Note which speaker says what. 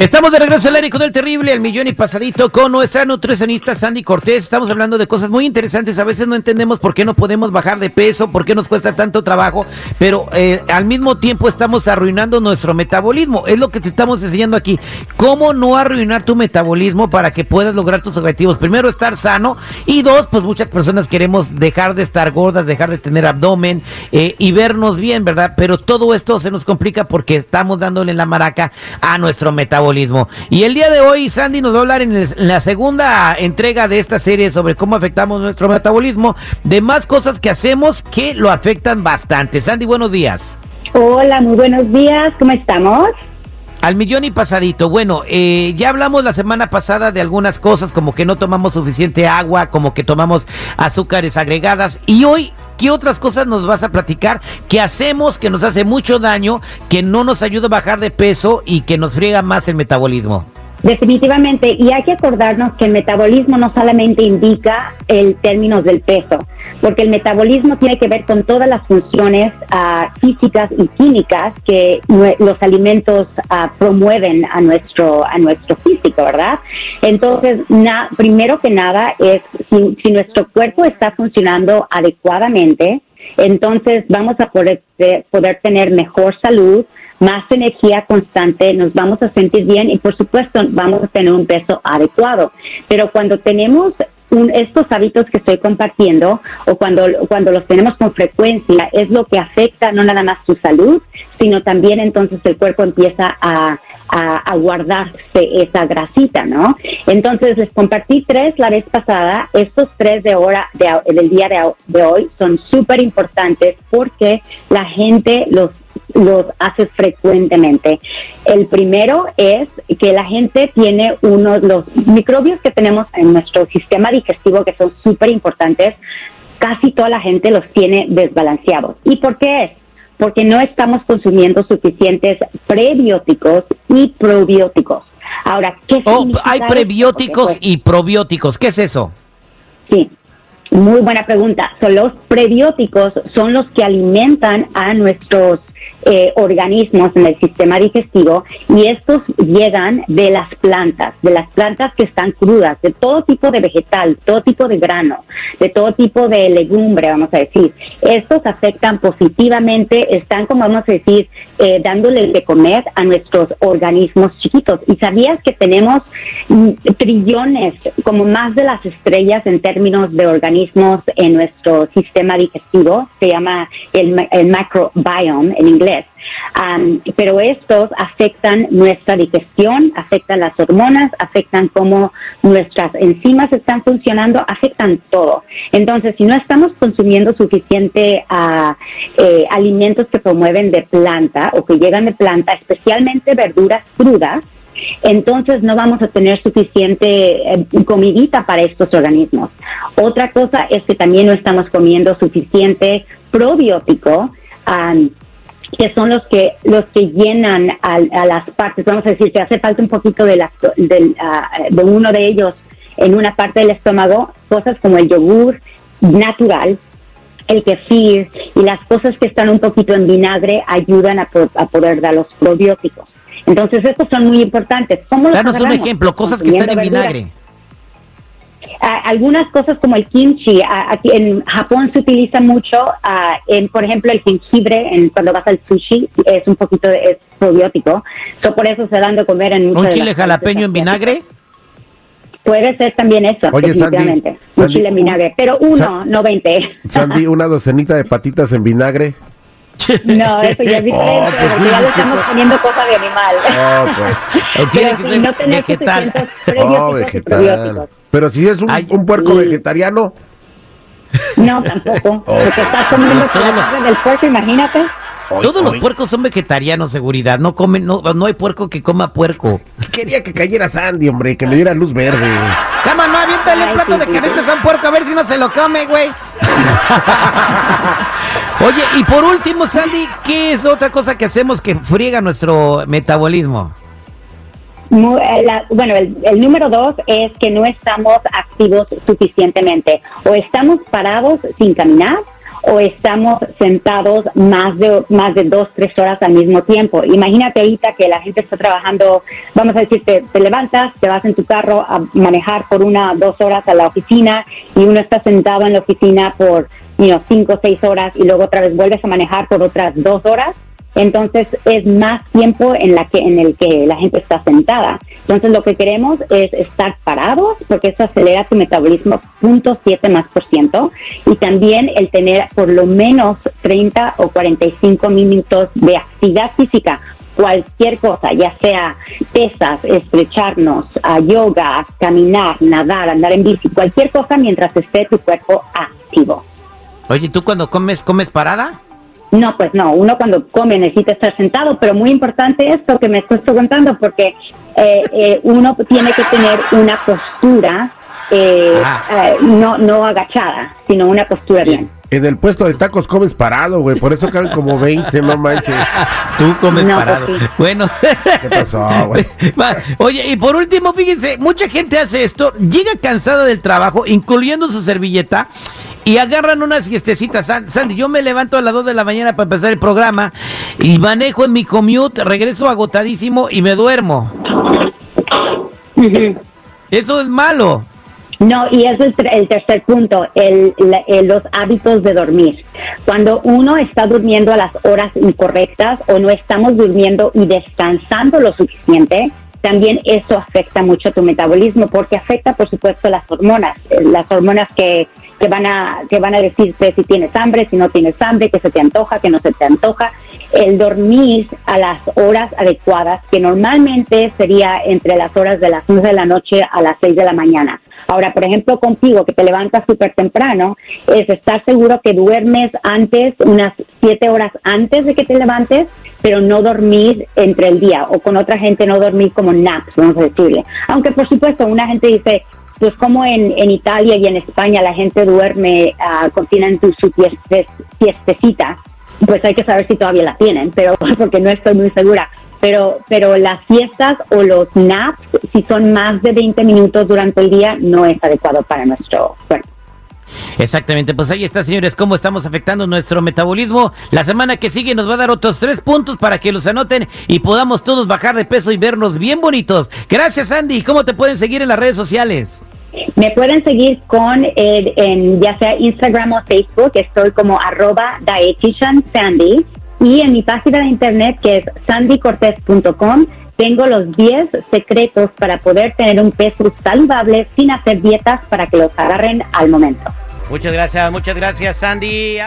Speaker 1: Estamos de regreso al aire con el terrible, el millón y pasadito, con nuestra nutricionista Sandy Cortés. Estamos hablando de cosas muy interesantes. A veces no entendemos por qué no podemos bajar de peso, por qué nos cuesta tanto trabajo, pero eh, al mismo tiempo estamos arruinando nuestro metabolismo. Es lo que te estamos enseñando aquí. ¿Cómo no arruinar tu metabolismo para que puedas lograr tus objetivos? Primero, estar sano. Y dos, pues muchas personas queremos dejar de estar gordas, dejar de tener abdomen eh, y vernos bien, ¿verdad? Pero todo esto se nos complica porque estamos dándole la maraca a nuestro metabolismo. Y el día de hoy, Sandy nos va a hablar en, la segunda entrega de esta serie sobre cómo afectamos nuestro metabolismo, de más cosas que hacemos que lo afectan bastante. Sandy, buenos días.
Speaker 2: Hola, muy buenos días, ¿cómo estamos?
Speaker 1: Al millón y pasadito. Bueno, eh, ya hablamos la semana pasada de algunas cosas, como que no tomamos suficiente agua, como que tomamos azúcares agregadas. Y hoy ¿Qué otras cosas nos vas a platicar que hacemos que nos hace mucho daño, que no nos ayuda a bajar de peso y que nos friega más el metabolismo?
Speaker 2: Definitivamente, y hay que acordarnos que el metabolismo no solamente indica el término del peso, porque el metabolismo tiene que ver con todas las funciones uh, físicas y químicas que los alimentos uh, promueven a nuestro a nuestro físico, ¿verdad? Entonces, na primero que nada es si, si nuestro cuerpo está funcionando adecuadamente, entonces vamos a poder, poder tener mejor salud, más energía constante, nos vamos a sentir bien y por supuesto vamos a tener un peso adecuado. Pero cuando tenemos estos hábitos que estoy compartiendo o cuando, cuando los tenemos con frecuencia es lo que afecta no nada más tu salud, sino también entonces el cuerpo empieza a, a, guardarse esa grasita, ¿no? Entonces les compartí tres la vez pasada, estos tres de hora de, del día de, de hoy son súper importantes porque la gente los los hace frecuentemente. El primero es que la gente tiene unos los microbios que tenemos en nuestro sistema digestivo que son súper importantes. Casi toda la gente los tiene desbalanceados. ¿Y por qué es? Porque no estamos consumiendo suficientes prebióticos y probióticos. Ahora,
Speaker 1: ¿qué oh, Hay prebióticos pues y probióticos. ¿Qué es eso?
Speaker 2: Sí, muy buena pregunta. Son los prebióticos, son los que alimentan a nuestros eh, organismos en el sistema digestivo y estos llegan de las plantas, de las plantas que están crudas, de todo tipo de vegetal, todo tipo de grano, de todo tipo de legumbre, vamos a decir. Estos afectan positivamente, están, como vamos a decir, eh, dándole de comer a nuestros organismos chiquitos. ¿Y sabías que tenemos mm, trillones, como más de las estrellas en términos de organismos en nuestro sistema digestivo? Se llama el, el microbiome en inglés pero estos afectan nuestra digestión, afectan las hormonas, afectan cómo nuestras enzimas están funcionando, afectan todo. Entonces, si no estamos consumiendo suficiente uh, alimentos que promueven de planta o que llegan de planta, especialmente verduras crudas, entonces no vamos a tener suficiente eh, comidita para estos organismos. Otra cosa es que también no estamos comiendo suficiente probiótico que son los que los que llenan a, las partes, vamos a decir, que hace falta un poquito de, la, ah, de uno de ellos en una parte del estómago, cosas como el yogur natural, el kefir y las cosas que están un poquito en vinagre ayudan a, poder dar los probióticos. Entonces, estos son muy importantes.
Speaker 1: ¿Cómo Danos un ejemplo, cosas que están en vinagre
Speaker 2: algunas cosas como el kimchi, aquí en Japón se utiliza mucho, en, por ejemplo, el jengibre, en, cuando vas al sushi, es un poquito es probiótico. So, por eso se dan de comer en
Speaker 1: ¿Un chile jalapeño en vinagre?
Speaker 2: Puede ser también eso, definitivamente. un chile en vinagre, pero uno, no veinte.
Speaker 3: Sandy, una docenita de patitas en vinagre.
Speaker 2: No, eso ya es diferente, oh, pues porque ya le estamos poniendo cosa de animal. Oh, pues.
Speaker 1: Tiene que ser no vegetal.
Speaker 3: Oh, vegetal. Pero si es un, un puerco vegetariano.
Speaker 2: No, tampoco. Oh. Porque estás comiendo la del puerco, imagínate.
Speaker 1: Todos los puercos son vegetarianos, seguridad. No comen, no, no hay puerco que coma puerco.
Speaker 3: Quería que cayera Sandy, hombre, que me diera luz verde.
Speaker 1: Cama, no, aviéntale un plato de caretas a un puerco a ver si no se lo come, güey. Oye, y por último, Sandy, ¿qué es otra cosa que hacemos que friega nuestro metabolismo?
Speaker 2: Eh, bueno, el, el, número dos es que no estamos activos suficientemente. O estamos parados sin caminar o estamos sentados más de, más de dos, tres horas al mismo tiempo. Imagínate ahorita que la gente está trabajando, vamos a decir, te, levantas, te vas en tu carro a manejar por una, dos horas a la oficina y uno está sentado en la oficina por you cinco o seis horas y luego otra vez vuelves a manejar por otras dos horas entonces es más tiempo en la que en el que la gente está sentada. Entonces lo que queremos es estar parados porque eso acelera tu metabolismo 0.7 más por ciento y también el tener por lo menos 30 o 45 minutos de actividad física cualquier cosa, ya sea pesas, estrecharnos, a yoga, caminar, nadar, andar en bici, cualquier cosa mientras esté tu cuerpo activo.
Speaker 1: Oye, ¿tú cuando comes, comes parada?
Speaker 2: No, pues no, uno cuando come necesita estar sentado, pero muy importante esto que me estás preguntando porque eh, eh, uno tiene que tener una postura eh, no, no agachada, sino una postura bien.
Speaker 3: En el puesto de tacos comes parado, güey, por eso caben como 20, no manches.
Speaker 1: Tú comes pues parado. Bueno. ¿Qué pasó, güey? Oye, y por último, fíjense, mucha gente hace esto, llega cansada del trabajo, incluyendo su servilleta, y agarran unas siestecitas. Sandy, yo me levanto a las 2 de la mañana para empezar el programa y manejo en mi commute, regreso agotadísimo y me duermo. Eso es malo.
Speaker 2: No, y eso es el tercer punto, el, los hábitos de dormir. Cuando uno está durmiendo a las horas incorrectas o no estamos durmiendo y descansando lo suficiente, también eso afecta mucho tu metabolismo porque afecta, por supuesto, las hormonas, las hormonas que que van a que van a decirte si tienes hambre, si no tienes hambre, que se te antoja, que no se te antoja. El dormir a las horas adecuadas, que normalmente sería entre las horas de las 11 de la noche a las 6 de la mañana. Ahora, por ejemplo, contigo, que te levantas súper temprano, es estar seguro que duermes antes, unas 7 horas antes de que te levantes, pero no dormir entre el día, o con otra gente no dormir como naps, vamos a decirle. Aunque, por supuesto, una gente dice, pues como en, en Italia y en España la gente duerme, uh, tienen su, su fiestecita, pues hay que saber si todavía la tienen, pero porque no estoy muy segura. Pero, pero las fiestas o los naps, si son más de 20 minutos durante el día, no es adecuado para nuestro cuerpo.
Speaker 1: Exactamente, pues ahí está, señores, cómo estamos afectando nuestro metabolismo. La semana que sigue nos va a dar otros tres puntos para que los anoten y podamos todos bajar de peso y vernos bien bonitos. Gracias, Andy. ¿Cómo te pueden seguir en las redes sociales?
Speaker 2: Me pueden seguir con eh, ya sea Instagram o Facebook, estoy como arroba Sandy y en mi página de internet que es sandycortez.com tengo los 10 secretos para poder tener un peso saludable sin hacer dietas para que los agarren al momento.
Speaker 1: Muchas gracias, muchas gracias Sandy.